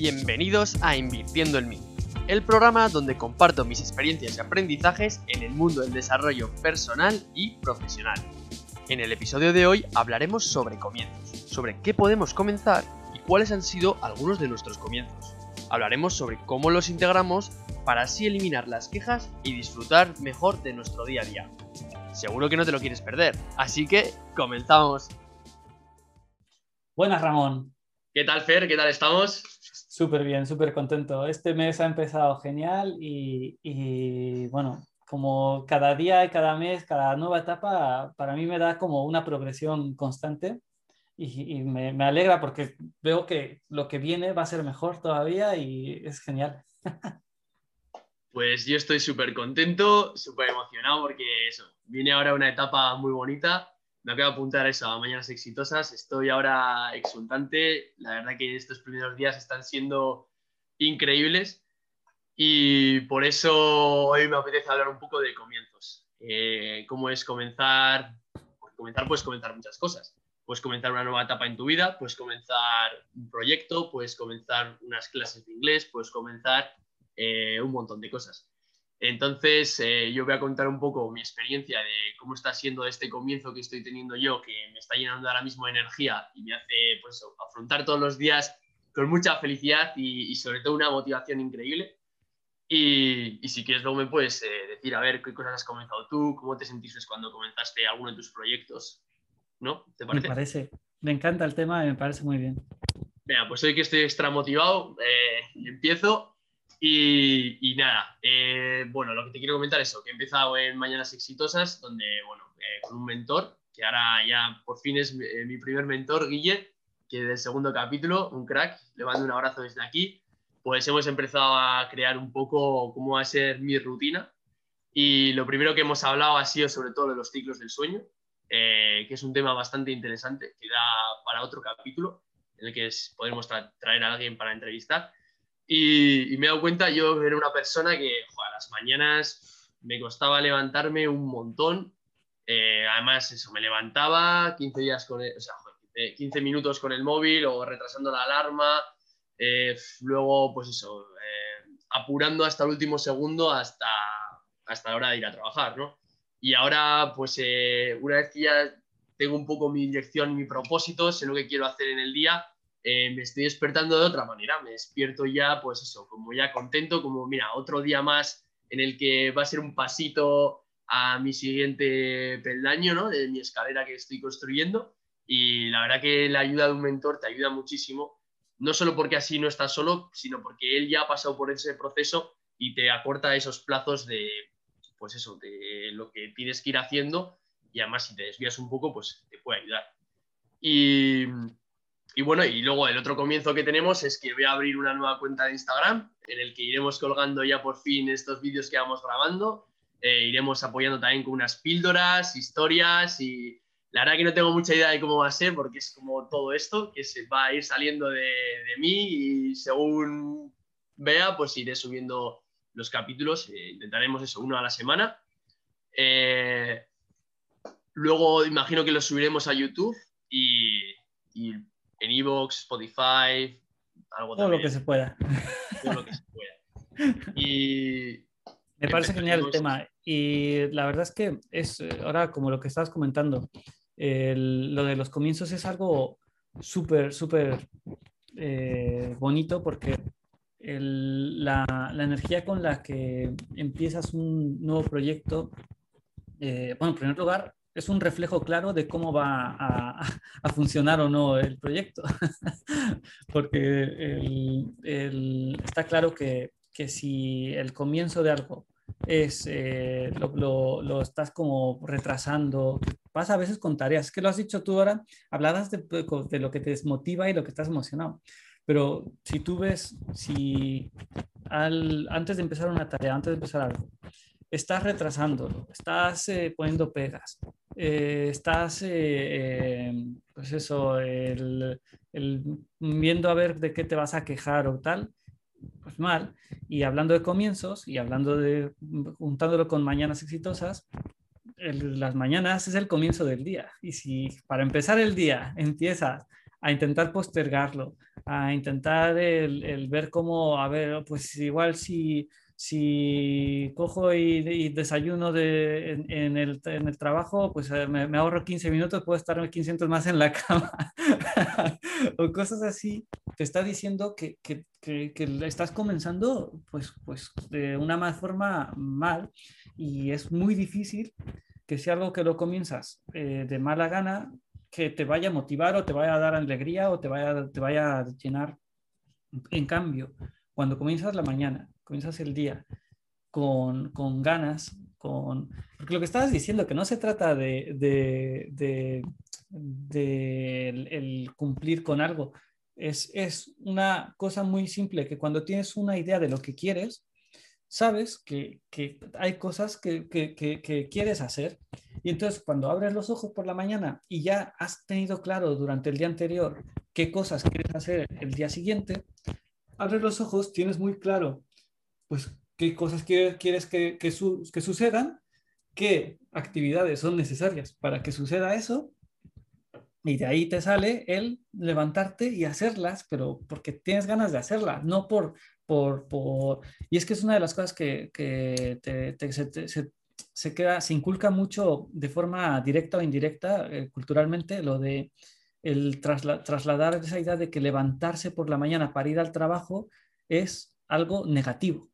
Bienvenidos a Invirtiendo en mí, el programa donde comparto mis experiencias y aprendizajes en el mundo del desarrollo personal y profesional. En el episodio de hoy hablaremos sobre comienzos, sobre qué podemos comenzar y cuáles han sido algunos de nuestros comienzos. Hablaremos sobre cómo los integramos para así eliminar las quejas y disfrutar mejor de nuestro día a día. Seguro que no te lo quieres perder, así que comenzamos. Buenas, Ramón. ¿Qué tal, Fer? ¿Qué tal estamos? Súper bien, súper contento. Este mes ha empezado genial y, bueno, como cada día y cada mes, cada nueva etapa, para mí me da como una progresión constante y, me, me, alegra porque veo que lo que viene va a ser mejor todavía y es genial. Pues yo estoy súper contento, súper emocionado porque eso, viene ahora una etapa muy bonita. Me acabo de apuntar eso, a Mañanas Exitosas. Estoy ahora exultante. La verdad que estos primeros días están siendo increíbles y por eso hoy me apetece hablar un poco de comienzos. Eh, ¿Cómo es comenzar? comenzar puedes comenzar muchas cosas. Puedes comenzar una nueva etapa en tu vida, puedes comenzar un proyecto, puedes comenzar unas clases de inglés, puedes comenzar eh, un montón de cosas. Entonces, eh, yo voy a contar un poco mi experiencia de cómo está siendo este comienzo que estoy teniendo yo, que me está llenando ahora mismo de energía y me hace pues, afrontar todos los días con mucha felicidad y, sobre todo una motivación increíble. Y, si quieres, luego me puedes eh, decir, a ver, qué cosas has comenzado tú, cómo te sentiste cuando comenzaste alguno de tus proyectos, ¿no? ¿Te parece? Me parece, me encanta el tema y me parece muy bien. Venga, pues hoy que estoy extra motivado, empiezo y, nada, eh, bueno, lo que te quiero comentar es eso, que he empezado en Mañanas Exitosas, donde, bueno, eh, con un mentor, que ahora ya por fin es eh, mi primer mentor, Guille, que del segundo capítulo, un crack, le mando un abrazo desde aquí, pues hemos empezado a crear un poco cómo va a ser mi rutina. Y lo primero que hemos hablado ha sido sobre todo de los ciclos del sueño, que es un tema bastante interesante, que da para otro capítulo, en el que podemos traer a alguien para entrevistar. Y, me he dado cuenta, yo era una persona que a las mañanas me costaba levantarme un montón. Eh, además, eso, me levantaba 15, días con o sea, 15 minutos con el móvil o retrasando la alarma. Eh, luego, pues eso, eh, apurando hasta el último segundo hasta, hasta la hora de ir a trabajar, ¿no? Y ahora, pues una vez que ya tengo un poco mi dirección y mi propósito, sé lo que quiero hacer en el día, eh, me estoy despertando de otra manera, me despierto ya, pues eso, como ya contento, como mira, otro día más en el que va a ser un pasito a mi siguiente peldaño, ¿no? De mi escalera que estoy construyendo. Y la verdad que la ayuda de un mentor te ayuda muchísimo, no solo porque así no estás solo, sino porque él ya ha pasado por ese proceso y te acorta esos plazos de, pues eso, de lo que tienes que ir haciendo y además si te desvías un poco, pues te puede ayudar. Y y bueno, y luego el otro comienzo que tenemos es que voy a abrir una nueva cuenta de Instagram en el que iremos colgando ya por fin estos vídeos que vamos grabando. Eh, iremos apoyando también con unas píldoras, historias y la verdad que no tengo mucha idea de cómo va a ser porque es como todo esto que se va a ir saliendo de, mí y según vea pues iré subiendo los capítulos. Eh, intentaremos eso, uno a la semana. Eh, luego imagino que los subiremos a YouTube y en Evox, Spotify, algo Todo lo que se pueda. Todo lo que se pueda. Y. Me parece genial el tema. Y la verdad es que es eh, ahora como lo que estabas comentando, lo de los comienzos es algo súper, súper eh, bonito porque la, la, energía con la que empiezas un nuevo proyecto, eh, bueno, en primer lugar, es un reflejo claro de cómo va a, a funcionar o no el proyecto. Porque el, está claro que, que, si el comienzo de algo es, eh, lo, lo, estás como retrasando, pasa a veces con tareas, que lo has dicho tú ahora, hablabas de, de lo que te desmotiva y lo que estás emocionado. Pero si tú ves, si al, antes de empezar una tarea, antes de empezar algo, estás retrasándolo, estás eh, poniendo pegas, eh, estás, eh, pues eso, el, viendo a ver de qué te vas a quejar o tal, pues mal. Y hablando de comienzos y hablando de, juntándolo con mañanas exitosas, las mañanas es el comienzo del día. Y si para empezar el día empiezas a intentar postergarlo, a intentar el, ver cómo, a ver, pues igual si, si cojo y, desayuno de, en, el, en, el, trabajo, pues eh, me, ahorro 15 minutos, puedo estar 15 minutos más en la cama. o cosas así. Te está diciendo que, que, que, estás comenzando pues, pues de una más forma mal y es muy difícil que sea algo que lo comienzas eh, de mala gana, que te vaya a motivar o te vaya a dar alegría o te vaya, te vaya a llenar. En cambio, cuando comienzas la mañana, comienzas el día con, con ganas, con... Porque lo que estabas diciendo, que no se trata de, de, de, de el, cumplir con algo, es, es una cosa muy simple, que cuando tienes una idea de lo que quieres, sabes que, que hay cosas que, que, que, quieres hacer y entonces cuando abres los ojos por la mañana y ya has tenido claro durante el día anterior qué cosas quieres hacer el día siguiente, abres los ojos, tienes muy claro pues qué cosas quieres, que, que, que sucedan, qué actividades son necesarias para que suceda eso y de ahí te sale el levantarte y hacerlas, pero porque tienes ganas de hacerlas, no por, por, por... Y es que es una de las cosas que, que te, se, se, queda, se inculca mucho de forma directa o indirecta eh, culturalmente, lo de el trasladar esa idea de que levantarse por la mañana para ir al trabajo es algo negativo.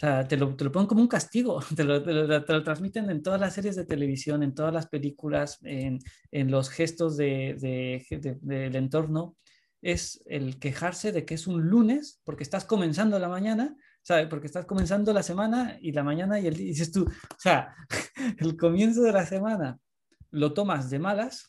O sea, te lo, te lo ponen como un castigo, te lo, te, lo, te lo, transmiten en todas las series de televisión, en todas las películas, en, en los gestos de, de, del entorno es el quejarse de que es un lunes porque estás comenzando la mañana, ¿sabes? Porque estás comenzando la semana y la mañana y el día, dices tú, o sea, el comienzo de la semana lo tomas de malas,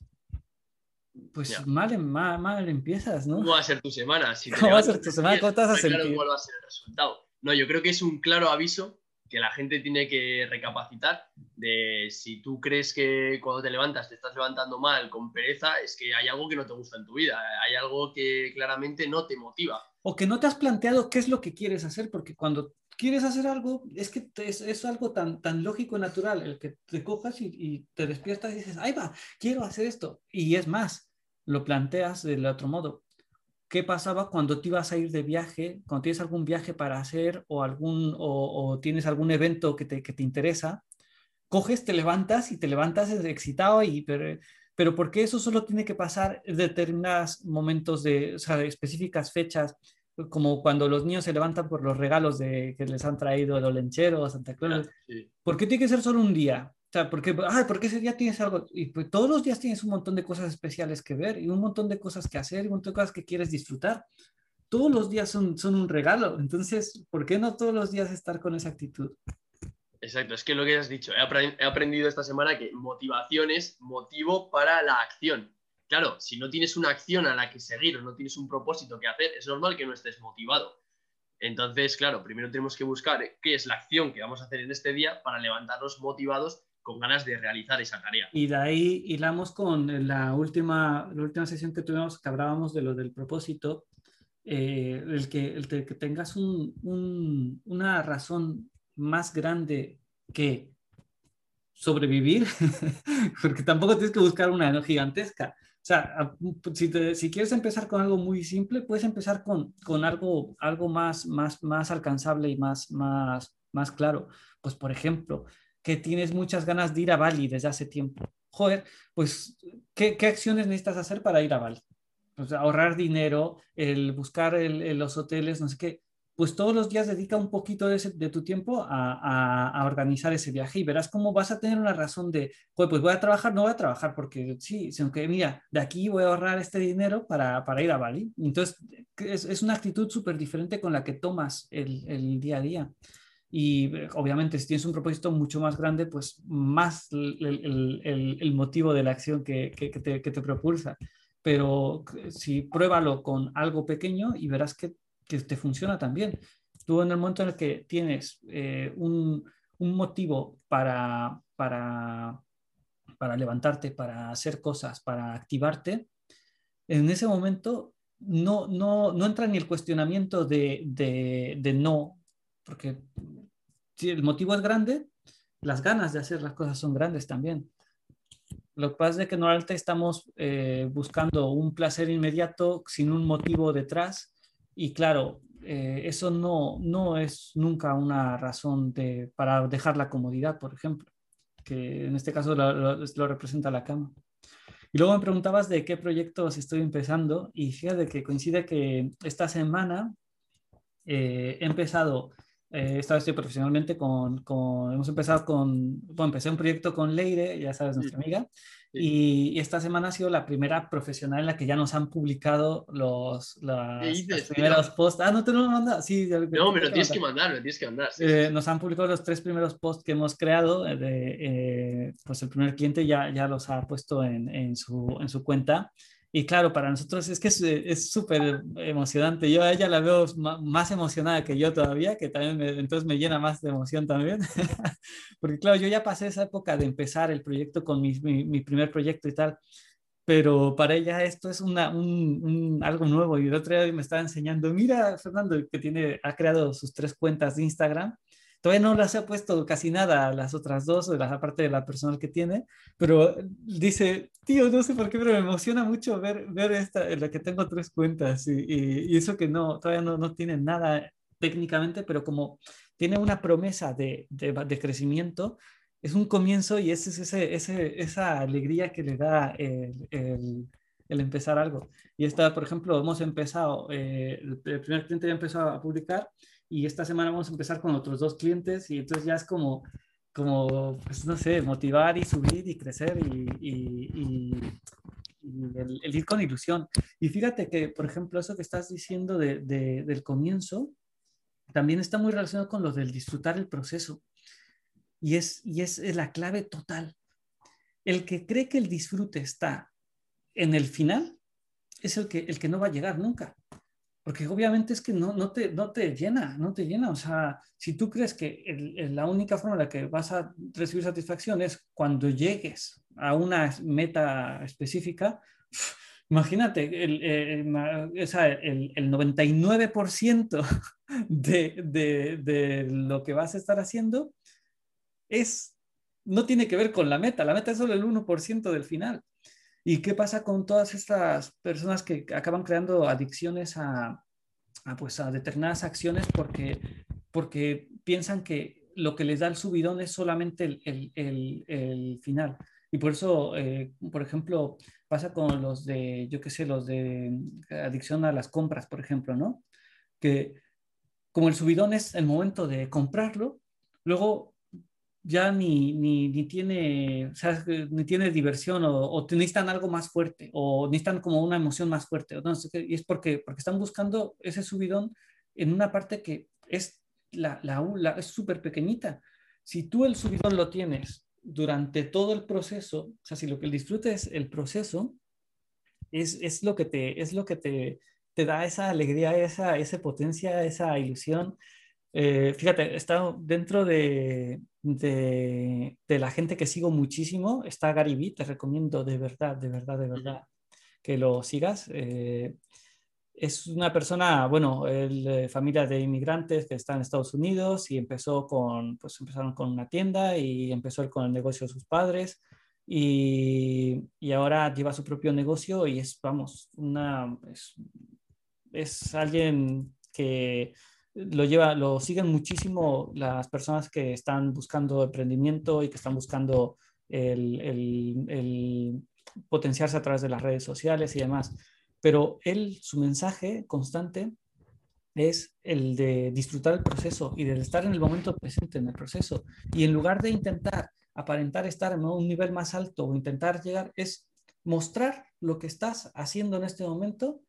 pues mal, mal, mal, empiezas, ¿no? ¿Cómo va a ser tu semana? Si ¿Cómo va a ser tu semana? ¿Cómo te vas a sentir? ¿Cuál va a ser el resultado? No, yo creo que es un claro aviso que la gente tiene que recapacitar de si tú crees que cuando te levantas te estás levantando mal, con pereza, es que hay algo que no te gusta en tu vida, hay algo que claramente no te motiva. O que no te has planteado qué es lo que quieres hacer, porque cuando quieres hacer algo, es que es, es algo tan, tan lógico y natural, el que te cojas y, te despiertas y dices, ahí va, quiero hacer esto. Y es más, lo planteas del otro modo qué pasaba cuando te ibas a ir de viaje, cuando tienes algún viaje para hacer o, algún, o, tienes algún evento que te, que te, interesa, coges, te levantas y te levantas excitado, y, pero, pero porque eso solo tiene que pasar en determinados momentos de, o sea, específicas fechas, como cuando los niños se levantan por los regalos de, que les han traído el olenchero o Santa Claus. ¿Por qué tiene que ser solo un día? O sea, porque, ay, porque ese día tienes algo, y pues todos los días tienes un montón de cosas especiales que ver y un montón de cosas que hacer y un montón de cosas que quieres disfrutar. Todos los días son, son un regalo, entonces, ¿por qué no todos los días estar con esa actitud? Exacto, es que lo que has dicho, he, aprendido esta semana que motivación es motivo para la acción. Claro, si no tienes una acción a la que seguir o no tienes un propósito que hacer, es normal que no estés motivado. Entonces, claro, primero tenemos que buscar qué es la acción que vamos a hacer en este día para levantarnos motivados con ganas de realizar esa tarea. Y de ahí hilamos con la última, la última sesión que tuvimos, que hablábamos de lo del propósito, eh, el, que, el que tengas un, un, una razón más grande que sobrevivir, porque tampoco tienes que buscar una gigantesca. O sea, si, si, quieres empezar con algo muy simple, puedes empezar con, con algo, algo más, más, más alcanzable y más, más, más claro. Pues, por ejemplo, que tienes muchas ganas de ir a Bali desde hace tiempo. Joder, pues, ¿qué, qué acciones necesitas hacer para ir a Bali? Pues ahorrar dinero, el buscar el, los hoteles, no sé qué. Pues todos los días dedica un poquito de, tu tiempo a, a, organizar ese viaje y verás cómo vas a tener una razón de, pues, pues voy a trabajar, no voy a trabajar porque sí, sino que mira, de aquí voy a ahorrar este dinero para, para ir a Bali. Entonces, es, es una actitud súper diferente con la que tomas el, el día a día. Y eh, obviamente si tienes un propósito mucho más grande, pues más el, el, el motivo de la acción que, que, que, te, que, te, propulsa. Pero si pruébalo con algo pequeño y verás que, te funciona también. Tú en el momento en el que tienes eh, un, un, motivo para, para, para levantarte, para hacer cosas, para activarte, en ese momento no, no, no entra ni el cuestionamiento de, de, de no, porque si el motivo es grande, las ganas de hacer las cosas son grandes también. Lo que pasa es que normalmente estamos eh, buscando un placer inmediato sin un motivo detrás y claro, eh, eso no, no es nunca una razón de, para dejar la comodidad, por ejemplo, que en este caso lo, representa la cama. Y luego me preguntabas de qué proyectos estoy empezando y fíjate que coincide que esta semana eh, he empezado eh, esta vez estoy profesionalmente con, con, hemos empezado con, bueno, empecé un proyecto con Leire, ya sabes, nuestra amiga, y, esta semana ha sido la primera profesional en la que ya nos han publicado los, los primeros posts. Ah, no te lo mandas. Sí, no, me lo tienes que mandar, me tienes que mandar. Eh, nos han publicado los tres primeros posts que hemos creado. Eh, de, pues el primer cliente ya, ya los ha puesto en, en, su, en su cuenta. Y claro, para nosotros es que es súper emocionante. Yo a ella la veo más emocionada que yo todavía, que también entonces me llena más de emoción también. Porque claro, yo ya pasé esa época de empezar el proyecto con mi, mi, primer proyecto y tal, pero para ella esto es una, un, algo nuevo. Y el otro día me estaba enseñando, mira, Fernando, que tiene, ha creado sus tres cuentas de Instagram Todavía no las he puesto casi nada a las otras dos, aparte de la personal que tiene, pero dice, tío, no sé por qué, pero me emociona mucho ver, ver esta, en la que tengo tres cuentas y, y, eso que no, todavía no, no tiene nada técnicamente, pero como tiene una promesa de, de, de crecimiento, es un comienzo y es ese, ese, esa alegría que le da el, el, el, empezar algo. Y esta, por ejemplo, hemos empezado, eh, el primer cliente ya empezó a publicar y esta semana vamos a empezar con otros dos clientes y entonces ya es como, como pues no sé, motivar y subir y crecer y, y, el, ir con ilusión. Y fíjate que, por ejemplo, eso que estás diciendo de, del comienzo, también está muy relacionado con lo del disfrutar el proceso. Y es, y es la clave total. El que cree que el disfrute está en el final es el que, el que no va a llegar nunca. Porque obviamente es que no, no, te, no te llena, no te llena. O sea, si tú crees que la única forma en la que vas a recibir satisfacción es cuando llegues a una meta específica, imagínate, el, el, el 99% de, de, de, lo que vas a estar haciendo es, no tiene que ver con la meta. La meta es solo el 1% del final. ¿Y qué pasa con todas estas personas que acaban creando adicciones a, pues a determinadas acciones porque, porque piensan que lo que les da el subidón es solamente el, el, el, final? Y por eso, eh, por ejemplo, pasa con los de, yo qué sé, los de adicción a las compras, por ejemplo, ¿no? Que como el subidón es el momento de comprarlo, luego ya ni, ni, ni tiene, o sea, ni tiene diversión o, o, necesitan algo más fuerte o necesitan como una emoción más fuerte. ¿no? Y es porque, porque están buscando ese subidón en una parte que es la, la, la es súper pequeñita. Si tú el subidón lo tienes durante todo el proceso, o sea, si lo que el disfrute es el proceso, es, es lo que te, es lo que te, te da esa alegría, esa, esa potencia, esa ilusión. Eh, fíjate, estado dentro de, de, la gente que sigo muchísimo, está Gary Vee, te recomiendo de verdad, de verdad, de verdad que lo sigas. Eh, es una persona, bueno, el, familia de inmigrantes que está en Estados Unidos y empezó con, pues empezaron con una tienda y empezó con el negocio de sus padres y, y ahora lleva su propio negocio y es, vamos, una, es, es alguien que lo lleva, lo siguen muchísimo las personas que están buscando emprendimiento y que están buscando el, el, potenciarse a través de las redes sociales y demás. Pero él, su mensaje constante es el de disfrutar el proceso y de estar en el momento presente en el proceso. Y en lugar de intentar aparentar estar en un nivel más alto o intentar llegar, es mostrar lo que estás haciendo en este momento,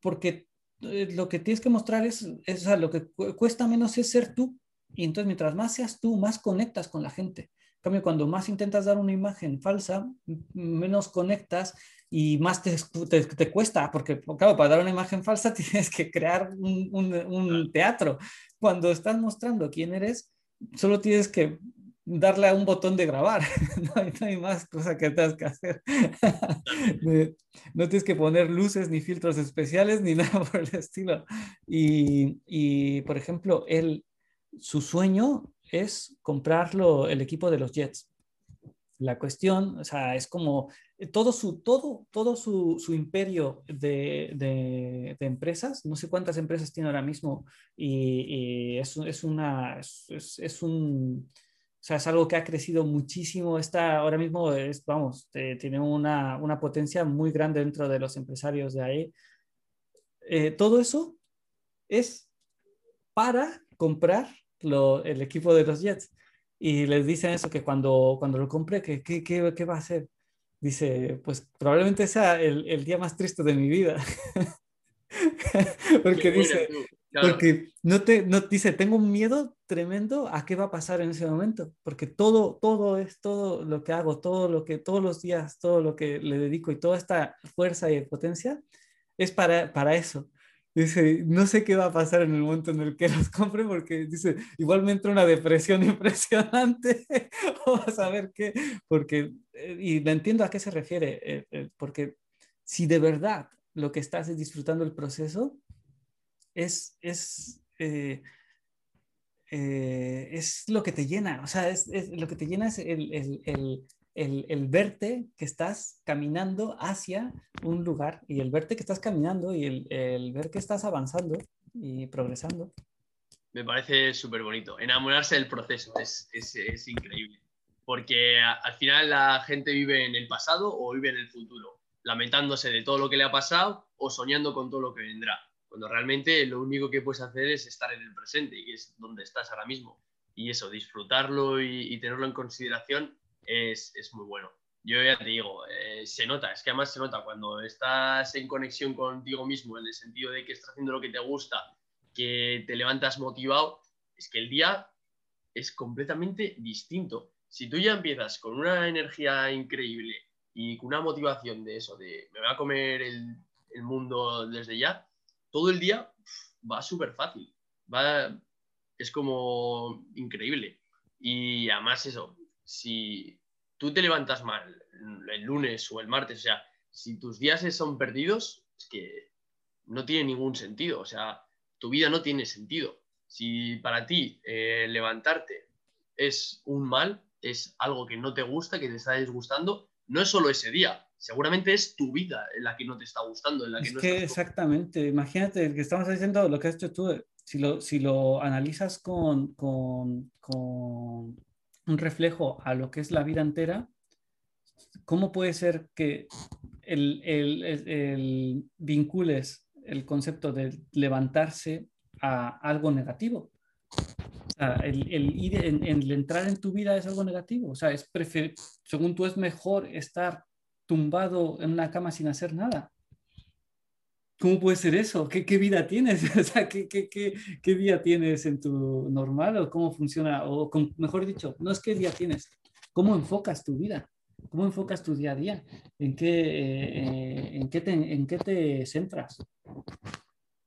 porque lo que tienes que mostrar es, es lo que cuesta menos es ser tú. Y entonces mientras más seas tú, más conectas con la gente. En cambio, cuando más intentas dar una imagen falsa, menos conectas y más te, te, cuesta, porque claro, para dar una imagen falsa tienes que crear un, un, un teatro. Cuando estás mostrando quién eres, solo tienes que darle un botón de grabar. no, hay, más cosa que tengas que hacer. no tienes que poner luces ni filtros especiales ni nada por el estilo. Y, y por ejemplo, él, su sueño es comprarlo el equipo de los Jets. La cuestión, o sea, es como eh, todo su, todo, todo su, su imperio de, de, empresas, no sé cuántas empresas tiene ahora mismo, y, y es, una, es, un, sea, es algo que ha crecido muchísimo. Está ahora mismo, es, vamos, eh, tiene una, una, potencia muy grande dentro de los empresarios de ahí. Eh, todo eso es para comprar lo, el equipo de los Jets. Y les dicen eso, que cuando, cuando lo compre, ¿qué, qué, qué va a hacer? Dice, pues probablemente sea el, el día más triste de mi vida. porque dice, porque no te, no, dice, tengo un miedo tremendo a qué va a pasar en ese momento, porque todo, todo es todo lo que hago, todo lo que, todos los días, todo lo que le dedico y toda esta fuerza y potencia es para, para eso, Dice, no sé qué va a pasar en el momento en el que los compre porque dice, igual me entra una depresión impresionante o a saber qué, porque, eh, y le entiendo a qué se refiere, eh, eh, porque si de verdad lo que estás es disfrutando el proceso, es, es, es lo que te llena, o sea, es, es lo que te llena es el, el, el el, verte que estás caminando hacia un lugar y el verte que estás caminando y el, el ver que estás avanzando y progresando. Me parece súper bonito. Enamorarse del proceso es, es, es increíble. Porque al final la gente vive en el pasado o vive en el futuro, lamentándose de todo lo que le ha pasado o soñando con todo lo que vendrá. Cuando realmente lo único que puedes hacer es estar en el presente y es donde estás ahora mismo. Y eso, disfrutarlo y, tenerlo en consideración es, es muy bueno. Yo ya te digo, eh, se nota, es que además se nota cuando estás en conexión contigo mismo, en el sentido de que estás haciendo lo que te gusta, que te levantas motivado, es que el día es completamente distinto. Si tú ya empiezas con una energía increíble y con una motivación de eso, de me voy a comer el, el mundo desde ya, todo el día va súper fácil, va, es como increíble. Y además eso, si tú te levantas mal el lunes o el martes, o sea, si tus días son perdidos, es que no tiene ningún sentido, o sea, tu vida no tiene sentido. Si para ti eh, levantarte es un mal, es algo que no te gusta, que te está disgustando, no es solo ese día, seguramente es tu vida en la que no te está gustando. En la que es no que exactamente, imagínate que estamos diciendo lo que has hecho tú, si lo, si lo analizas con, con, con un reflejo a lo que es la vida entera, ¿cómo puede ser que el, el, el, vincules el concepto de levantarse a algo negativo? O sea, el, ir en, entrar en tu vida es algo negativo. O sea, es prefer según tú es mejor estar tumbado en una cama sin hacer nada. ¿Cómo puede ser eso? ¿Qué, qué vida tienes? O sea, ¿qué, qué, qué, día tienes en tu normal o cómo funciona? O mejor dicho, no es qué día tienes, ¿cómo enfocas tu vida? ¿Cómo enfocas tu día a día? ¿En qué, eh, en qué, te, en qué te centras?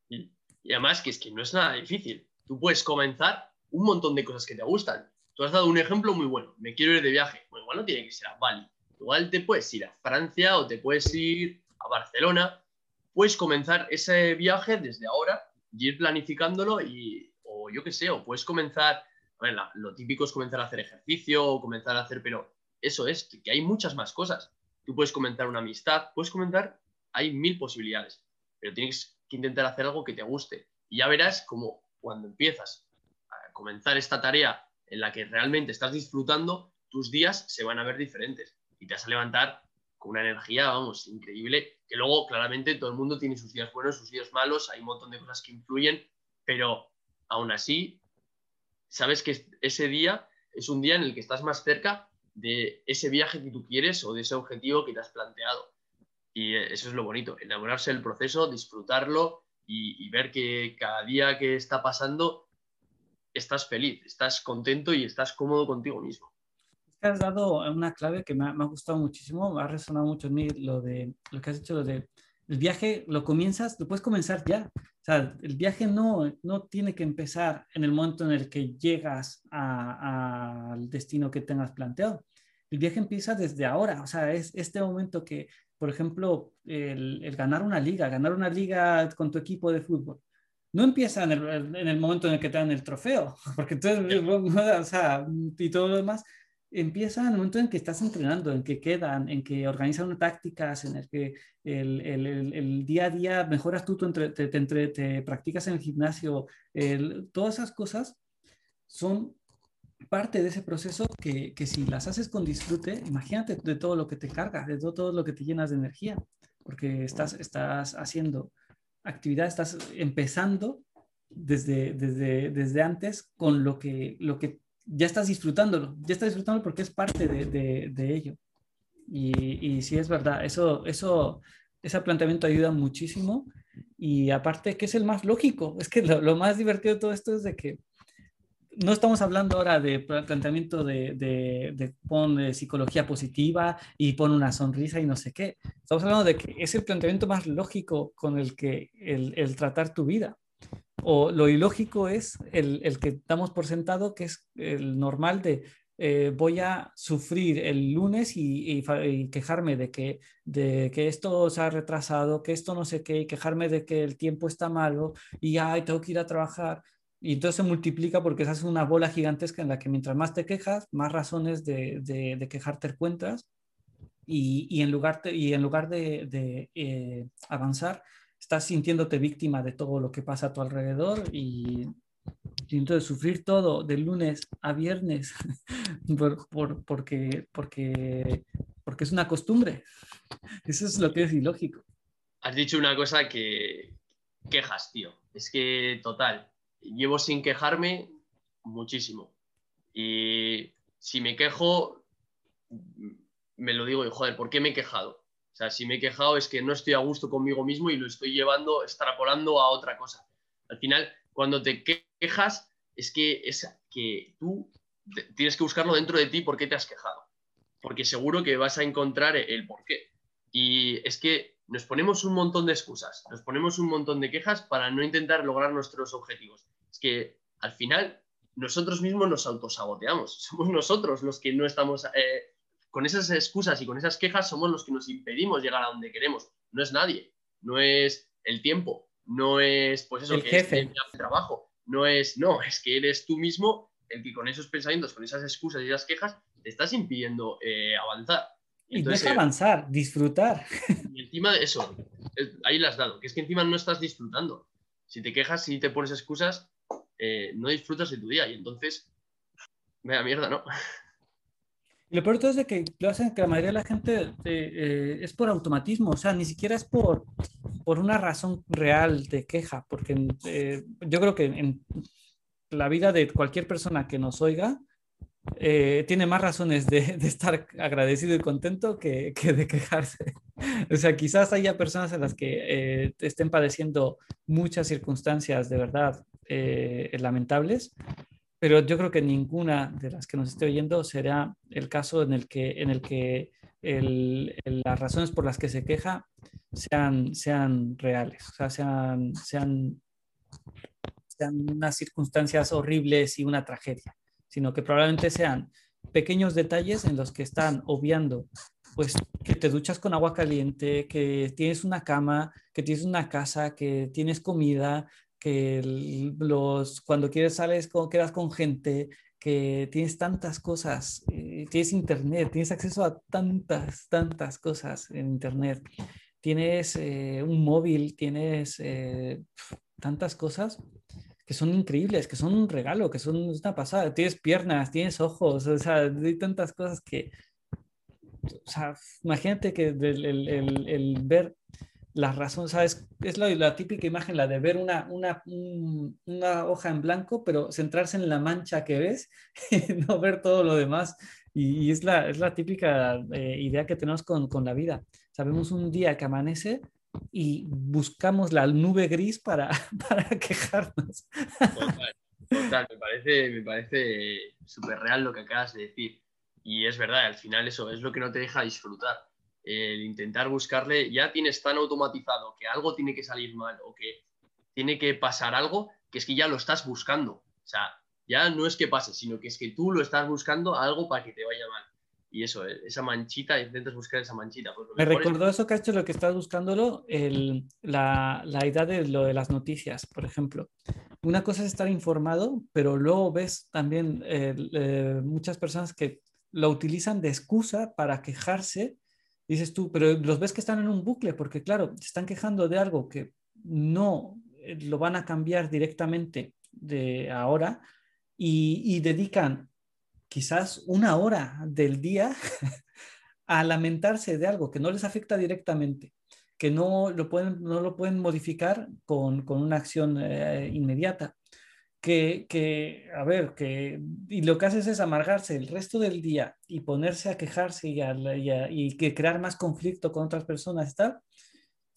Y, y, además que es que no es nada difícil. Tú puedes comenzar un montón de cosas que te gustan. Tú has dado un ejemplo muy bueno. Me quiero ir de viaje. Bueno, igual no tiene que ser a Bali. Igual te puedes ir a Francia o te puedes ir a Barcelona puedes comenzar ese viaje desde ahora y ir planificándolo y, o yo qué sé, o puedes comenzar, lo típico es comenzar a hacer ejercicio o comenzar a hacer, pero eso es, que hay muchas más cosas. Tú puedes comenzar una amistad, puedes comenzar, hay mil posibilidades, pero tienes que intentar hacer algo que te guste. Y ya verás como cuando empiezas a comenzar esta tarea en la que realmente estás disfrutando, tus días se van a ver diferentes y te vas a levantar con una energía, vamos, increíble, que luego claramente todo el mundo tiene sus días buenos, sus días malos, hay un montón de cosas que influyen, pero aún así, sabes que ese día es un día en el que estás más cerca de ese viaje que tú quieres o de ese objetivo que te has planteado. Y eso es lo bonito, enamorarse del proceso, disfrutarlo y, y ver que cada día que está pasando estás feliz, estás contento y estás cómodo contigo mismo has dado una clave que me ha, me ha, gustado muchísimo, me ha resonado mucho en mí lo de lo que has dicho, lo de el viaje lo comienzas, lo puedes comenzar ya. O sea, el viaje no, no tiene que empezar en el momento en el que llegas al destino que tengas planteado. El viaje empieza desde ahora, o sea, es este momento que, por ejemplo, el, el ganar una liga, ganar una liga con tu equipo de fútbol, no empieza en el, en el, momento en el que te dan el trofeo, porque entonces, o sea, y todo lo demás, empieza en el momento en que estás entrenando, en que quedan, en que organizan tácticas, en el que el, el, el, día a día mejoras tú, entre, te, te, te, practicas en el gimnasio, todas esas cosas son parte de ese proceso que, que, si las haces con disfrute, imagínate de todo lo que te carga, de todo, todo lo que te llenas de energía, porque estás, estás haciendo actividad, estás empezando desde, desde, desde antes con lo que, lo que ya estás disfrutándolo, ya estás disfrutándolo porque es parte de, de, ello. Y, y, sí es verdad, eso, eso, ese planteamiento ayuda muchísimo. Y aparte, que es el más lógico, es que lo, más divertido de todo esto es de que no estamos hablando ahora de planteamiento de, de, de pon psicología positiva y pon una sonrisa y no sé qué. Estamos hablando de que es el planteamiento más lógico con el que el, el tratar tu vida o lo ilógico es el, el, que damos por sentado, que es el normal de eh, voy a sufrir el lunes y, quejarme de que, de que esto se ha retrasado, que esto no sé qué, y quejarme de que el tiempo está malo y ay, tengo que ir a trabajar. Y entonces se multiplica porque se hace una bola gigantesca en la que mientras más te quejas, más razones de, de, de quejarte encuentras. Y, y, en lugar, y en lugar de, de eh, avanzar, estás sintiéndote víctima de todo lo que pasa a tu alrededor y de sufrir todo de lunes a viernes por, por, porque, porque, porque es una costumbre. Eso es lo que es ilógico. Has dicho una cosa que quejas, tío. Es que, total, llevo sin quejarme muchísimo. Y si me quejo, me lo digo, y joder, ¿por qué me he quejado? O sea, si me he quejado es que no estoy a gusto conmigo mismo y lo estoy llevando, extrapolando a otra cosa. Al final, cuando te quejas, es que, es que tú tienes que buscarlo dentro de ti por qué te has quejado. Porque seguro que vas a encontrar el por qué. Y es que nos ponemos un montón de excusas, nos ponemos un montón de quejas para no intentar lograr nuestros objetivos. Es que al final nosotros mismos nos autosaboteamos. Somos nosotros los que no estamos eh, con esas excusas y con esas quejas somos los que nos impedimos llegar a donde queremos. No es nadie, no es el tiempo, no es pues eso, el que jefe. es el trabajo, no es, no, es que eres tú mismo el que con esos pensamientos, con esas excusas y esas quejas, te estás impidiendo eh, avanzar. Y no es eh, avanzar, disfrutar. Y encima de eso, ahí lo has dado, que es que encima no estás disfrutando. Si te quejas y te pones excusas, eh, no disfrutas de tu día y entonces, da mierda, ¿no? lo peor es de que lo hacen que la mayoría de la gente eh, eh, es por automatismo, o sea, ni siquiera es por, por una razón real de queja, porque eh, yo creo que en la vida de cualquier persona que nos oiga, tiene más razones de, de, estar agradecido y contento que, que, de quejarse. O sea, quizás haya personas en las que estén padeciendo muchas circunstancias de verdad lamentables, pero yo creo que ninguna de las que nos esté oyendo será el caso en el que, en el que las razones por las que se queja sean, sean reales, o sea, sean, sean, sean unas circunstancias horribles y una tragedia, sino que probablemente sean pequeños detalles en los que están obviando pues que te duchas con agua caliente, que tienes una cama, que tienes una casa, que tienes comida, que los, cuando quieres sales, con, quedas con gente, que tienes tantas cosas, eh, tienes internet, tienes acceso a tantas, tantas cosas en internet, tienes eh, un móvil, tienes eh, tantas cosas que son increíbles, que son un regalo, que son una pasada, tienes piernas, tienes ojos, o sea, hay tantas cosas que, o sea, imagínate que el, el, el ver la razón, ¿sabes? Es la, típica imagen, la de ver una, una, una, hoja en blanco, pero centrarse en la mancha que ves y no ver todo lo demás. Y, es, la, es la típica eh, idea que tenemos con, con, la vida. Sabemos un día que amanece y buscamos la nube gris para, para quejarnos. Total, me parece, me parece súper real lo que acabas de decir. Y es verdad, al final eso es lo que no te deja disfrutar el intentar buscarle, ya tienes tan automatizado que algo tiene que salir mal o que tiene que pasar algo, que es que ya lo estás buscando. O sea, ya no es que pase, sino que es que tú lo estás buscando algo para que te vaya mal. Y eso, eh, esa manchita, intentas buscar esa manchita. Pues Me recordó eso, Cacho, lo que estás buscándolo, el, la, la, idea de lo de las noticias, por ejemplo. Una cosa es estar informado, pero luego ves también eh, muchas personas que lo utilizan de excusa para quejarse. Dices tú, pero los ves que están en un bucle, porque claro, se están quejando de algo que no eh, lo van a cambiar directamente de ahora y, dedican quizás una hora del día a lamentarse de algo que no les afecta directamente, que no lo pueden, no lo pueden modificar con, una acción eh, inmediata. Que, que, a ver, que y lo que haces es amargarse el resto del día y ponerse a quejarse y, y, que crear más conflicto con otras personas tal,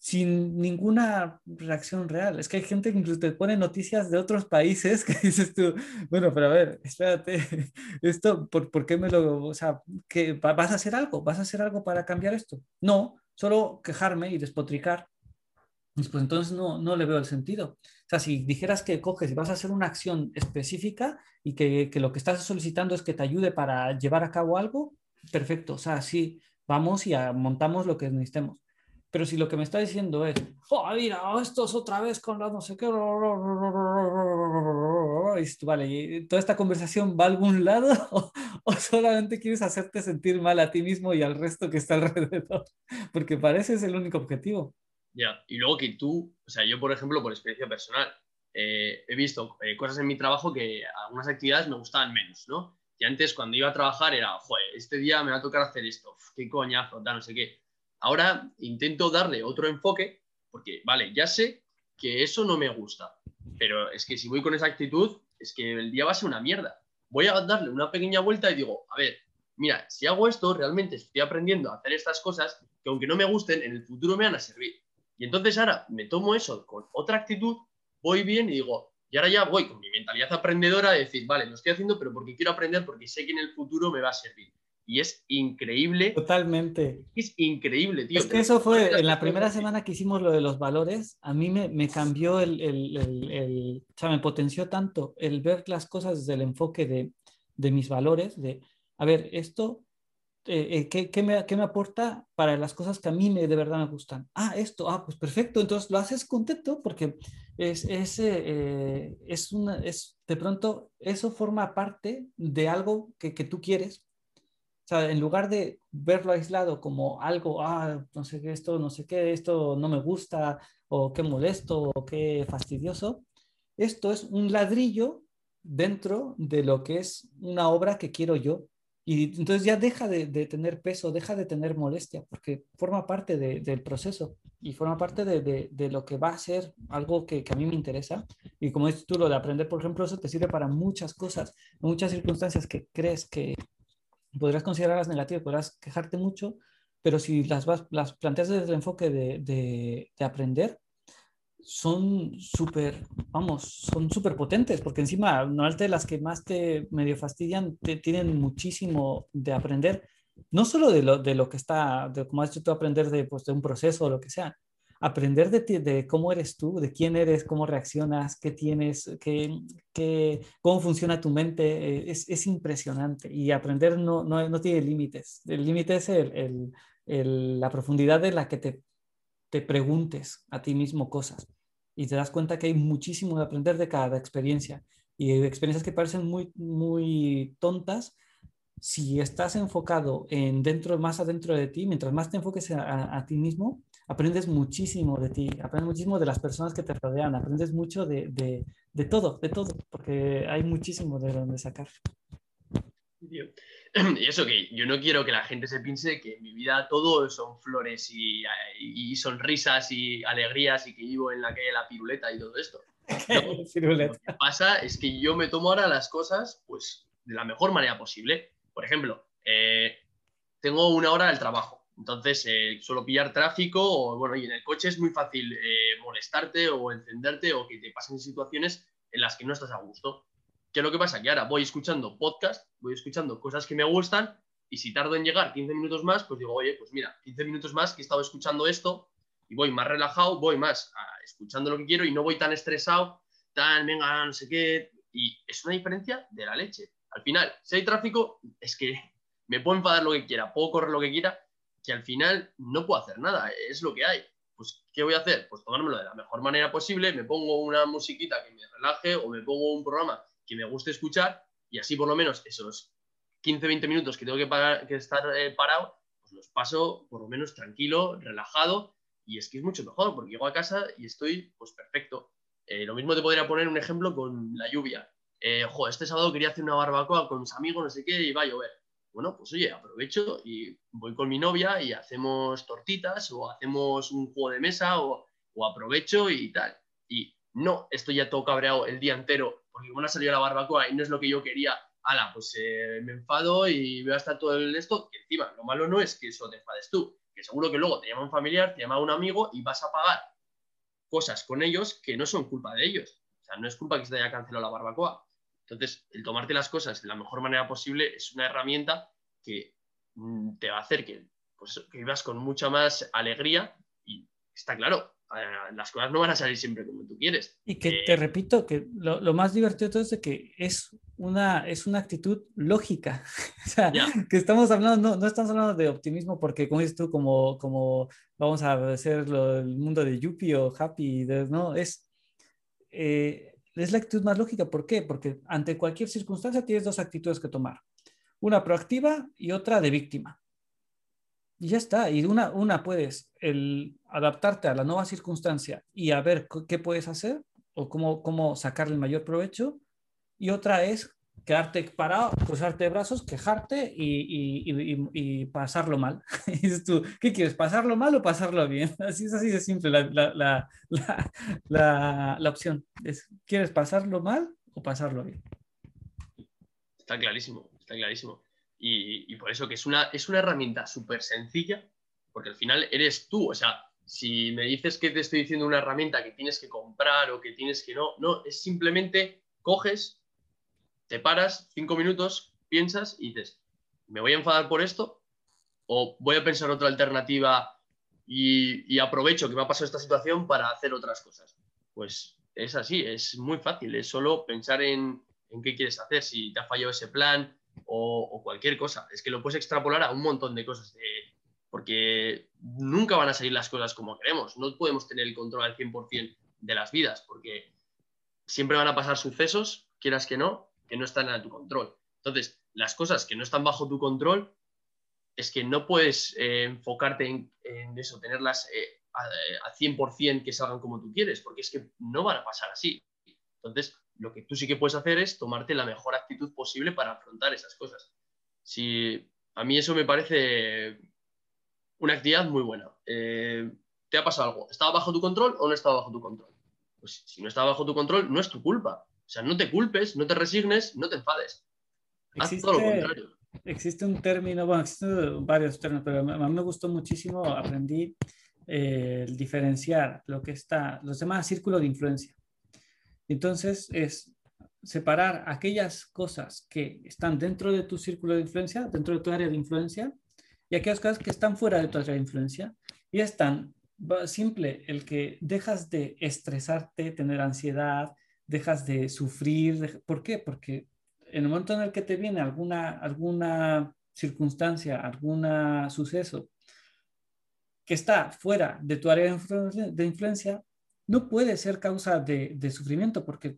sin ninguna reacción real. Es que hay gente que incluso te pone noticias de otros países que dices tú, bueno, pero a ver, espérate, esto, ¿por, ¿por qué me lo, o sea, que vas a hacer algo? ¿Vas a hacer algo para cambiar esto? No, solo quejarme y despotricar. Pues entonces no, no le veo el sentido. O sea, si dijeras que coges y vas a hacer una acción específica y que, que lo que estás solicitando es que te ayude para llevar a cabo algo, perfecto. O sea, sí, vamos y montamos lo que necesitemos pero si lo que me está diciendo es, oh, mira, esto es otra vez con la no sé qué, y vale, ¿toda esta conversación va a algún lado o, solamente quieres hacerte sentir mal a ti mismo y al resto que está alrededor? Porque parece es el único objetivo. Ya, y luego que tú, o sea, yo por ejemplo, por experiencia personal, eh, he visto eh, cosas en mi trabajo que algunas actividades me gustaban menos, ¿no? Y antes cuando iba a trabajar era, joder, este día me va a tocar hacer esto, qué coñazo, tal, no sé qué Ahora intento darle otro enfoque, porque, vale, ya sé que eso no me gusta, pero es que si voy con esa actitud, es que el día va a ser una mierda. Voy a darle una pequeña vuelta y digo, a ver, mira, si hago esto, realmente estoy aprendiendo a hacer estas cosas que aunque no me gusten, en el futuro me van a servir. Y entonces ahora me tomo eso con otra actitud, voy bien y digo, y ahora ya voy con mi mentalidad aprendedora de decir, vale, lo estoy haciendo, pero porque quiero aprender, porque sé que en el futuro me va a servir y es increíble. Totalmente. Es increíble, tío. Es que eso fue en la primera semana que hicimos lo de los valores, a mí me, me cambió el, el, el, o sea, me potenció tanto el ver las cosas desde el enfoque de, de mis valores, de, a ver, esto, eh, eh, ¿qué, qué, me, ¿qué, me, aporta para las cosas que a mí me, de verdad me gustan? Ah, esto, ah, pues perfecto, entonces lo haces contento porque es, es, eh, es, una, es de pronto, eso forma parte de algo que, que tú quieres sea, en lugar de verlo aislado como algo, ah, no sé qué, esto, no sé qué, esto no me gusta, o qué molesto, o qué fastidioso, esto es un ladrillo dentro de lo que es una obra que quiero yo. Y entonces ya deja de, tener peso, deja de tener molestia, porque forma parte del proceso y forma parte de, lo que va a ser algo que, a mí me interesa. Y como dices tú, lo de aprender, por ejemplo, eso te sirve para muchas cosas, muchas circunstancias que crees que, podrías considerarlas negativas, podrás quejarte mucho, pero si las, vas, las planteas desde el enfoque de, aprender, son súper, vamos, son súper potentes, porque encima, normalmente las que más te medio fastidian, te, tienen muchísimo de aprender, no solo de lo, de lo que está, de, como has dicho tú, aprender de, pues, de un proceso o lo que sea, aprender de, ti, de cómo eres tú, de quién eres, cómo reaccionas, qué tienes, qué, qué cómo funciona tu mente, eh, es, es impresionante. Y aprender no, no, no tiene límites. El límite es el, el, la profundidad de la que te, te preguntes a ti mismo cosas. Y te das cuenta que hay muchísimo de aprender de cada experiencia. Y experiencias que parecen muy, muy tontas, si estás enfocado en dentro, más adentro de ti, mientras más te enfoques a, a ti mismo, aprendes muchísimo de ti, aprendes muchísimo de las personas que te rodean, aprendes mucho de, de, de todo, de todo, porque hay muchísimo de donde sacar. Y eso que yo no quiero que la gente se piense que en mi vida todo son flores y, y, sonrisas y alegrías y que vivo en la calle la piruleta y todo esto. lo que pasa es que yo me tomo ahora las cosas pues de la mejor manera posible. Por ejemplo, eh, tengo una hora del trabajo entonces, eh, suelo pillar tráfico o, bueno, y en el coche es muy fácil eh, molestarte o encenderte o que te pasen situaciones en las que no estás a gusto. ¿Qué es lo que pasa? Que ahora voy escuchando podcast, voy escuchando cosas que me gustan y si tardo en llegar 15 minutos más, pues digo, oye, pues mira, 15 minutos más que he estado escuchando esto y voy más relajado, voy más escuchando lo que quiero y no voy tan estresado, tan, venga, no sé qué. Y es una diferencia de la leche. Al final, si hay tráfico, es que me puedo enfadar lo que quiera, puedo correr lo que quiera, que al final no puedo hacer nada, es lo que hay. Pues, ¿qué voy a hacer? Pues tomármelo de la mejor manera posible, me pongo una musiquita que me relaje o me pongo un programa que me guste escuchar y así por lo menos esos 15-20 minutos que tengo que, que estar eh, parado, pues los paso por lo menos tranquilo, relajado, y es que es mucho mejor, porque llego a casa y estoy pues perfecto. Eh, lo mismo te podría poner un ejemplo con la lluvia. Eh, este sábado quería hacer una barbacoa con mis amigos, no sé qué, y va a llover. Bueno, pues oye, aprovecho y voy con mi novia y hacemos tortitas o hacemos un juego de mesa o, o aprovecho y tal. Y no, estoy ya todo cabreado el día entero porque como no ha la barbacoa y no es lo que yo quería, ala, pues eh, me enfado y voy a estar todo el esto. Que encima, lo malo no es que eso te enfades tú, que seguro que luego te llama un familiar, te llama un amigo y vas a pagar cosas con ellos que no son culpa de ellos. O sea, no es culpa que se te haya cancelado la barbacoa. Entonces, el tomarte las cosas de la mejor manera posible es una herramienta que mm, te va a hacer que, pues, que vivas con mucha más alegría y está claro, las cosas no van a salir siempre como tú quieres. Y que te eh, repito que lo, más divertido de todo es que es una, es una actitud lógica. o sea, que estamos hablando, no, no, estamos hablando de optimismo porque, como dices tú, como, como vamos a hacer el mundo de Yuppie o Happy, no, es, eh, es la actitud más lógica. ¿Por qué? Porque ante cualquier circunstancia tienes dos actitudes que tomar. Una proactiva y otra de víctima. Y ya está. Y una, una puedes el adaptarte a la nueva circunstancia y a ver qué puedes hacer o cómo, cómo sacarle el mayor provecho. Y otra es quedarte parado, cruzarte de brazos, quejarte y, y, y, pasarlo mal. Y dices tú, ¿qué quieres? ¿Pasarlo mal o pasarlo bien? Así es así de simple la, la, la, la, opción. Es, ¿Quieres pasarlo mal o pasarlo bien? Está clarísimo, está clarísimo. Y, por eso que es una, es una herramienta súper sencilla, porque al final eres tú. O sea, si me dices que te estoy diciendo una herramienta que tienes que comprar o que tienes que no, no, es simplemente coges, te paras cinco minutos, piensas y dices, ¿me voy a enfadar por esto? ¿O voy a pensar otra alternativa y, aprovecho que me ha pasado esta situación para hacer otras cosas? Pues es así, es muy fácil, es solo pensar en, en qué quieres hacer, si te ha fallado ese plan, o, cualquier cosa. Es que lo puedes extrapolar a un montón de cosas, porque nunca van a salir las cosas como queremos. No podemos tener el control al 100% de las vidas, porque siempre van a pasar sucesos, quieras que no, que no están en tu control. Entonces, las cosas que no están bajo tu control, es que no puedes eh, enfocarte en, eso, tenerlas eh, a, a 100% que salgan como tú quieres, porque es que no van a pasar así. Entonces, lo que tú sí que puedes hacer es tomarte la mejor actitud posible para afrontar esas cosas. Si, a mí eso me parece una actividad muy buena. Eh, ¿Te ha pasado algo? ¿Estaba bajo tu control o no estaba bajo tu control? Pues si no estaba bajo tu control, no es tu culpa. O sea, no te culpes, no te resignes, no te enfades. Haz todo lo contrario. Existe un término, bueno, existen varios términos, pero a mí me gustó muchísimo, aprendí eh, el diferenciar lo que está, los demás círculos de influencia. Entonces, es separar aquellas cosas que están dentro de tu círculo de influencia, dentro de tu área de influencia, y aquellas cosas que están fuera de tu área de influencia. Y es tan simple el que dejas de estresarte, tener ansiedad, dejas de sufrir. ¿Por qué? Porque en el momento en el que te viene alguna, alguna circunstancia, algún suceso que está fuera de tu área de influencia, no puede ser causa de, sufrimiento porque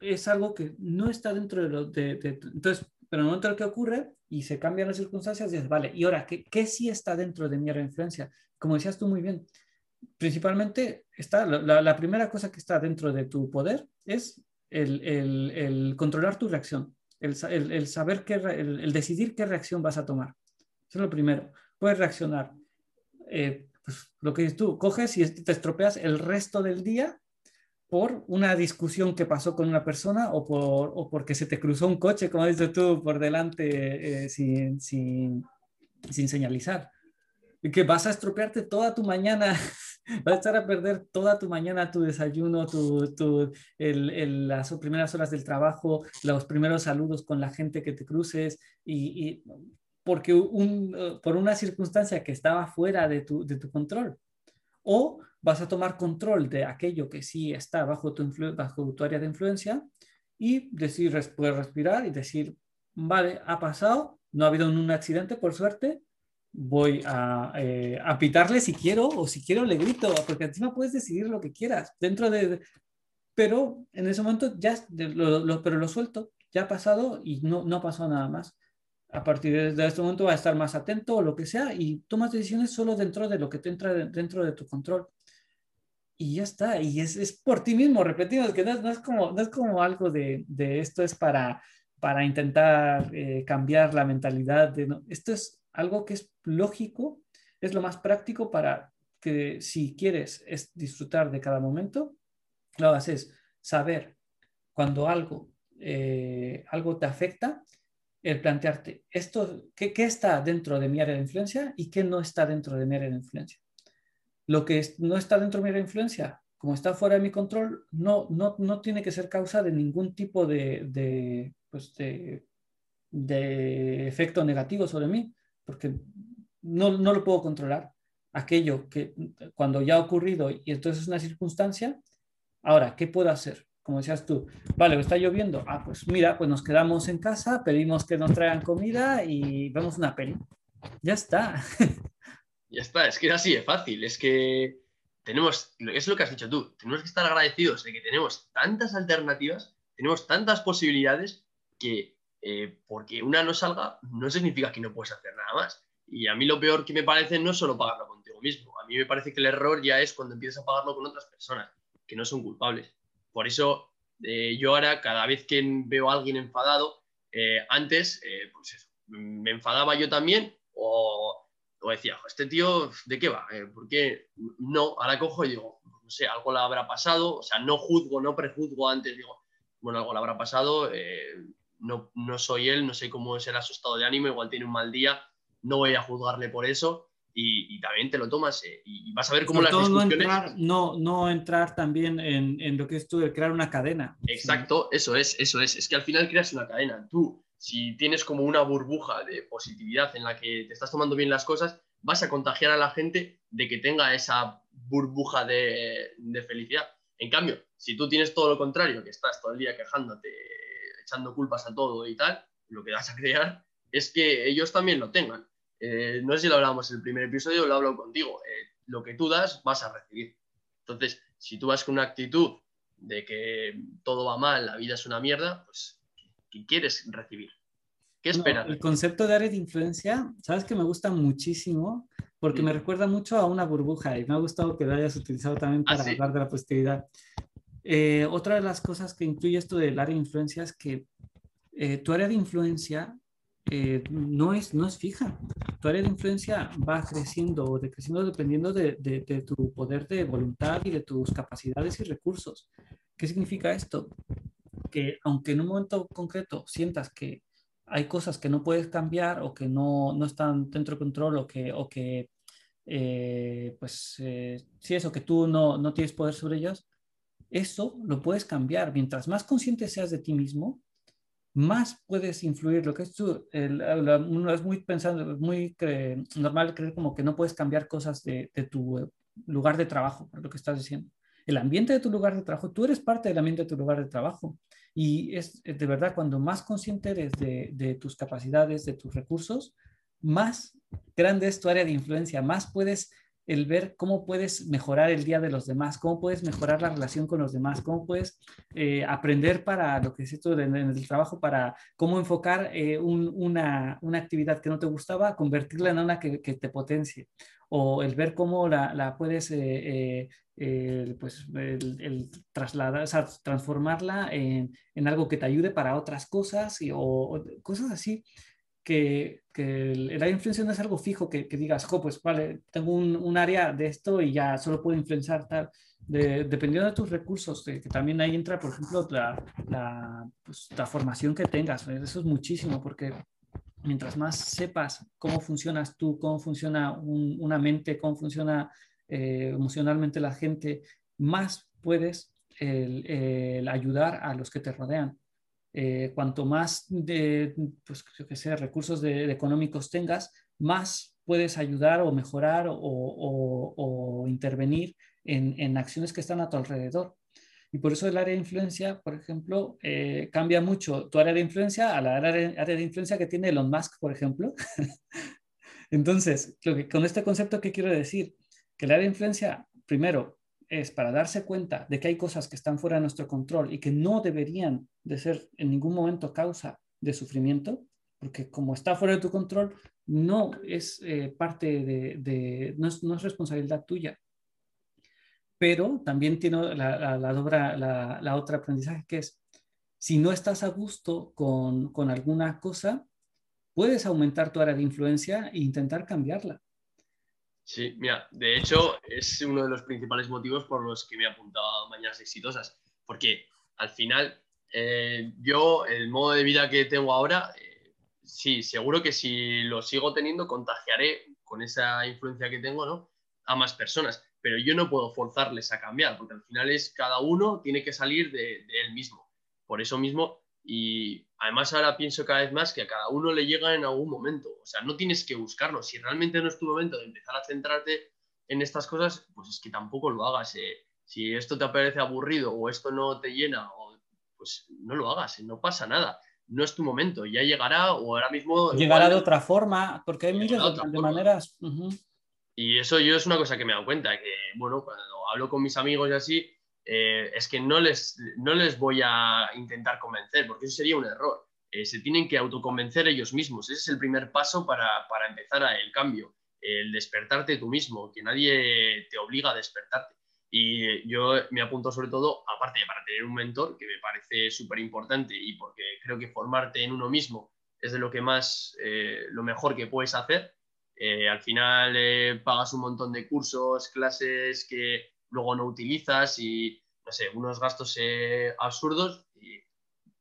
es algo que no está dentro de lo entonces pero en el momento en que ocurre y se cambian las circunstancias dices vale y ahora qué, qué sí está dentro de mi influencia como decías tú muy bien principalmente está la, primera cosa que está dentro de tu poder es el, controlar tu reacción el, saber qué el, decidir qué reacción vas a tomar. Eso es lo primero. Puedes reaccionar eh, lo que dices tú, coges y te estropeas el resto del día por una discusión que pasó con una persona o, por, o porque se te cruzó un coche, como dices tú, por delante eh, sin, sin, sin, señalizar. Y que vas a estropearte toda tu mañana, vas a estar a perder toda tu mañana, tu desayuno, tu, tu el, el, las primeras horas del trabajo, los primeros saludos con la gente que te cruces y, y porque un, eh, por una circunstancia que estaba fuera de tu, de tu, control. O vas a tomar control de aquello que sí está bajo tu, bajo tu área de influencia y decir, puedes respirar y decir, vale, ha pasado, no ha habido un accidente por suerte, voy a, eh, a, pitarle si quiero o si quiero le grito, porque encima puedes decidir lo que quieras dentro de... Pero en ese momento ya, lo, pero lo suelto, ya ha pasado y no, no pasó nada más a partir de este momento va a estar más atento o lo que sea y tomas decisiones solo dentro de lo que te entra dentro de tu control. Y ya está, y es, es por ti mismo, repetimos, que no, es, como, no es como algo de, de esto es para, para intentar eh, cambiar la mentalidad. De, no, esto es algo que es lógico, es lo más práctico para que si quieres es disfrutar de cada momento, lo hagas es saber cuando algo, eh, algo te afecta el plantearte, esto, ¿qué, ¿qué, está dentro de mi área de influencia y qué no está dentro de mi área de influencia? Lo que no está dentro de mi área de influencia, como está fuera de mi control, no, no, no tiene que ser causa de ningún tipo de, de, pues de, de efecto negativo sobre mí, porque no, no lo puedo controlar. Aquello que cuando ya ha ocurrido y entonces es una circunstancia, ahora, ¿qué puedo hacer? Como decías tú, vale, está lloviendo, ah, pues mira, pues nos quedamos en casa, pedimos que nos traigan comida y vemos una peli. Ya está. Ya está, es que es así de fácil, es que tenemos, es lo que has dicho tú, tenemos que estar agradecidos de que tenemos tantas alternativas, tenemos tantas posibilidades que eh, porque una no salga no significa que no puedes hacer nada más. Y a mí lo peor que me parece no es solo pagarlo contigo mismo, a mí me parece que el error ya es cuando empiezas a pagarlo con otras personas que no son culpables. Por eso eh, yo ahora, cada vez que veo a alguien enfadado, eh, antes, eh, pues me enfadaba yo también o, decía, este tío, ¿de qué va? ¿Por qué no? Ahora cojo y digo, no sé, algo le habrá pasado, o sea, no juzgo, no prejuzgo antes, digo, bueno, algo le habrá pasado, no, no soy él, no sé cómo será su estado de ánimo, igual tiene un mal día, no voy a juzgarle por eso y, también te lo tomas eh, y vas a ver cómo las discusiones... No entrar, no, no entrar también en, en, lo que es tú de crear una cadena. Exacto, eso es, eso es. Es que al final creas una cadena. Tú, si tienes como una burbuja de positividad en la que te estás tomando bien las cosas, vas a contagiar a la gente de que tenga esa burbuja de, de felicidad. En cambio, si tú tienes todo lo contrario, que estás todo el día quejándote, echando culpas a todo y tal, lo que vas a crear es que ellos también lo tengan. Eh, no sé si lo hablábamos en el primer episodio lo hablo contigo. Eh, lo que tú das, vas a recibir. Entonces, si tú vas con una actitud de que todo va mal, la vida es una mierda, pues, ¿qué quieres recibir? ¿Qué esperas? el concepto de área de influencia, sabes que me gusta muchísimo porque me recuerda mucho a una burbuja y me ha gustado que lo hayas utilizado también ¿Ah, para hablar de la positividad. Eh, otra de las cosas que incluye esto del área de influencia es que tu área de influencia eh, no, es, no es fija. Tu área de influencia va creciendo o decreciendo dependiendo de, de, tu poder de voluntad y de tus capacidades y recursos. ¿Qué significa esto? Que aunque en un momento concreto sientas que hay cosas que no puedes cambiar o que no, no están dentro de control o que, o que eh, pues, eh, si eso, que tú no, no tienes poder sobre ellos, eso lo puedes cambiar. Mientras más consciente seas de ti mismo, más puedes influir. Lo que es tú, uno es muy pensando, muy normal creer como que no puedes cambiar cosas de, tu eh, lugar de trabajo, lo que estás diciendo. El ambiente de tu lugar de trabajo, tú eres parte del ambiente de tu lugar de trabajo. Y es de verdad, cuando más consciente eres de, de tus capacidades, de tus recursos, más grande es tu área de influencia, más puedes el ver cómo puedes mejorar el día de los demás, cómo puedes mejorar la relación con los demás, cómo puedes eh, aprender para lo que es esto en el trabajo, para cómo enfocar eh, una, una, actividad que no te gustaba, convertirla en una que, te potencie, o el ver cómo la, la puedes eh, pues, el, trasladar, o sea, transformarla en, en, algo que te ayude para otras cosas y, o cosas así que, que el, área de influencia no es algo fijo que, que digas, jo, pues vale, tengo un, un, área de esto y ya solo puedo influenciar tal. De, dependiendo de tus recursos, que, que, también ahí entra, por ejemplo, la, la, pues, la formación que tengas. Eso es muchísimo, porque mientras más sepas cómo funcionas tú, cómo funciona un, una mente, cómo funciona eh, emocionalmente la gente, más puedes el, el ayudar a los que te rodean. Eh, cuanto más pues, recursos de, económicos tengas, más puedes ayudar o mejorar o, intervenir en, acciones que están a tu alrededor. Y por eso el área de influencia, por ejemplo, eh, cambia mucho tu área de influencia a la área de, influencia que tiene Elon Musk, por ejemplo. Entonces, con este concepto, ¿qué quiero decir? Que el área de influencia, primero, es para darse cuenta de que hay cosas que están fuera de nuestro control y que no deberían de ser en ningún momento causa de sufrimiento, porque como está fuera de tu control, no es eh, parte de, no, es, responsabilidad tuya. Pero también tiene la, la, la, otra aprendizaje que es, si no estás a gusto con, con alguna cosa, puedes aumentar tu área de influencia e intentar cambiarla. Sí, mira, de hecho es uno de los principales motivos por los que me he apuntado a Mañanas Exitosas, porque al final eh, yo el modo de vida que tengo ahora, eh, sí, seguro que si lo sigo teniendo contagiaré con esa influencia que tengo, ¿no? A más personas, pero yo no puedo forzarles a cambiar, porque al final es cada uno tiene que salir de él mismo. Por eso mismo y además ahora pienso cada vez más que a cada uno le llega en algún momento. O sea, no tienes que buscarlo. Si realmente no es tu momento de empezar a centrarte en estas cosas, pues es que tampoco lo hagas. Eh. Si esto te parece aburrido o esto no te llena, pues no lo hagas, eh, no pasa nada. No es tu momento, ya llegará o ahora mismo... Llegará de otra forma, porque hay miles de, maneras. Y eso yo es una cosa que me he dado cuenta, que bueno, cuando hablo con mis amigos y así, eh, es que no les, no les voy a intentar convencer, porque eso sería un error. Eh, se tienen que autoconvencer ellos mismos. Ese es el primer paso para, empezar el cambio, el despertarte tú mismo, que nadie te obliga a despertarte. Y yo me apunto sobre todo, aparte para tener un mentor, que me parece súper importante y porque creo que formarte en uno mismo es de lo que más, eh, lo mejor que puedes hacer. al final pagas un montón de cursos, clases que luego no utilizas y, no sé, unos gastos eh, absurdos y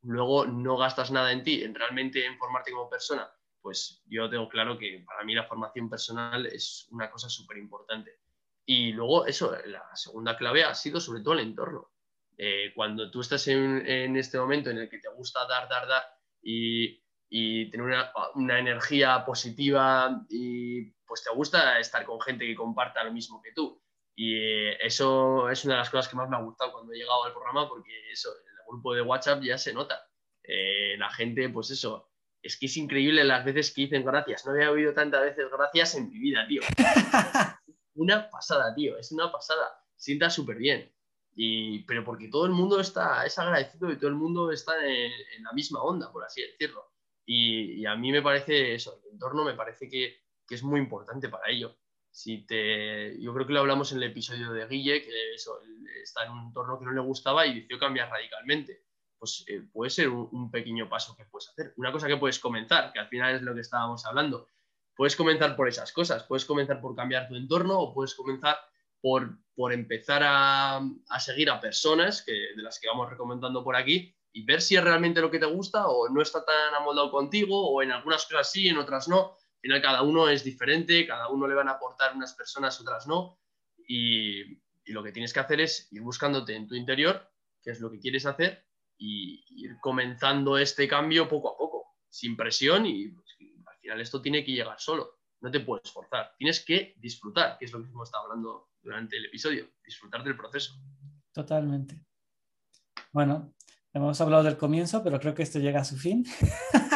luego no gastas nada en ti, en realmente en formarte como persona, pues yo tengo claro que para mí la formación personal es una cosa súper importante. Y luego eso, la segunda clave ha sido sobre todo el entorno. Eh, cuando tú estás en, este momento en el que te gusta dar, dar, dar y, y tener una, una, energía positiva y pues te gusta estar con gente que comparta lo mismo que tú y eh, eso es una de las cosas que más me ha gustado cuando he llegado al programa, porque eso, el grupo de WhatsApp ya se nota. Eh, la gente, pues eso, es que es increíble las veces que dicen gracias. No había oído tantas veces gracias en mi vida, tío. una pasada, tío, es una pasada. Sienta súper bien. Y, pero porque todo el mundo está, es agradecido y todo el mundo está en, la misma onda, por así decirlo. Y, a mí me parece eso, el entorno me parece que, que es muy importante para ello si te, yo creo que lo hablamos en el episodio de Guille, que eso, está en un entorno que no le gustaba y decidió cambiar radicalmente. Pues eh, puede ser un, pequeño paso que puedes hacer. Una cosa que puedes comenzar, que al final es lo que estábamos hablando. Puedes comenzar por esas cosas, puedes comenzar por cambiar tu entorno o puedes comenzar por, por empezar a, a, seguir a personas que, de las que vamos recomendando por aquí y ver si es realmente lo que te gusta o no está tan amoldado contigo o en algunas cosas sí, en otras no final cada uno es diferente, cada uno le van a aportar unas personas, otras no, y, lo que tienes que hacer es ir buscándote en tu interior qué es lo que quieres hacer y ir comenzando este cambio poco a poco, sin presión y pues, al final esto tiene que llegar solo, no te puedes forzar, tienes que disfrutar, que es lo que hemos estado hablando durante el episodio, disfrutar del proceso. Totalmente. Bueno, hemos hablado del comienzo, pero creo que esto llega a su fin.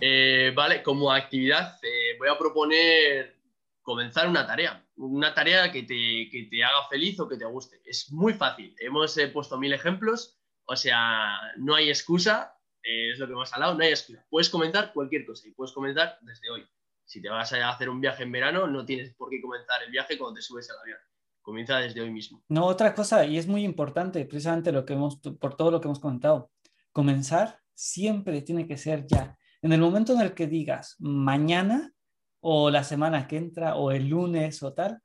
Eh, vale, como actividad eh, voy a proponer comenzar una tarea, una tarea que te, haga feliz o que te guste. Es muy fácil, hemos eh, puesto mil ejemplos, o sea, no hay excusa, es lo que hemos hablado, no hay excusa. Puedes comenzar cualquier cosa y puedes comenzar desde hoy. Si te vas a hacer un viaje en verano, no tienes por qué comenzar el viaje cuando te subes al avión. Comienza desde hoy mismo. No, otra cosa, y es muy importante, precisamente lo que hemos, por todo lo que hemos comentado, comenzar siempre tiene que ser ya. En el momento en el que digas mañana o la semana que entra o el lunes o tal,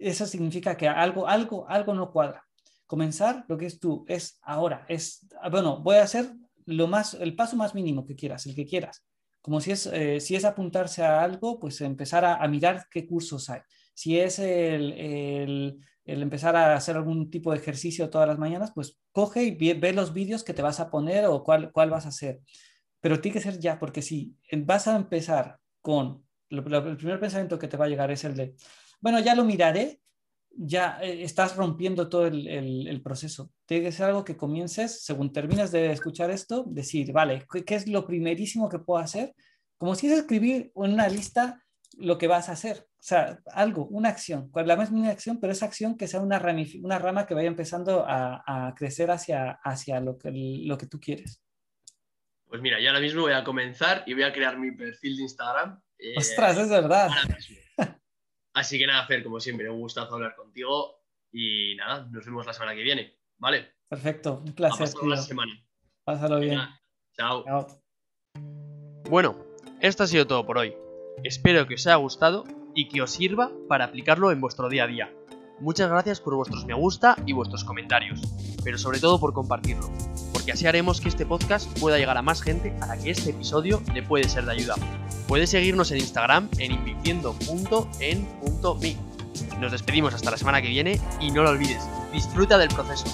eso significa que algo, algo, algo no cuadra. Comenzar lo que es tú, es ahora, es, bueno, voy a hacer lo más, el paso más mínimo que quieras, el que quieras. Como si es, eh, si es apuntarse a algo, pues empezar a, mirar qué cursos hay. Si es el, el, empezar a hacer algún tipo de ejercicio todas las mañanas, pues coge y ve, ve los vídeos que te vas a poner o cuál, cuál vas a hacer pero tiene que ser ya, porque si vas a empezar con, el primer pensamiento que te va a llegar es el de, bueno, ya lo miraré, ya eh, estás rompiendo todo el, el, proceso. Tiene que ser algo que comiences, según terminas de escuchar esto, decir, vale, ¿qué, es lo primerísimo que puedo hacer? Como si es escribir en una lista lo que vas a hacer. O sea, algo, una acción, la misma acción, pero esa acción que sea una, una rama que vaya empezando a, a crecer hacia, hacia lo, que, lo que tú quieres. Pues mira, yo ahora mismo voy a comenzar y voy a crear mi perfil de Instagram. Eh, Ostras, es verdad. Así que nada, Fer, como siempre, un gustazo hablar contigo y nada, nos vemos la semana que viene, ¿vale? Perfecto, un placer. A semana. Pásalo bien. chao. chao. Bueno, esto ha sido todo por hoy. Espero que os haya gustado y que os sirva para aplicarlo en vuestro día a día. Muchas gracias por vuestros me gusta y vuestros comentarios, pero sobre todo por compartirlo, porque así haremos que este podcast pueda llegar a más gente a la que este episodio le puede ser de ayuda. Puedes seguirnos en Instagram en invirtiendo.en.me. Nos despedimos hasta la semana que viene y no lo olvides, disfruta del proceso.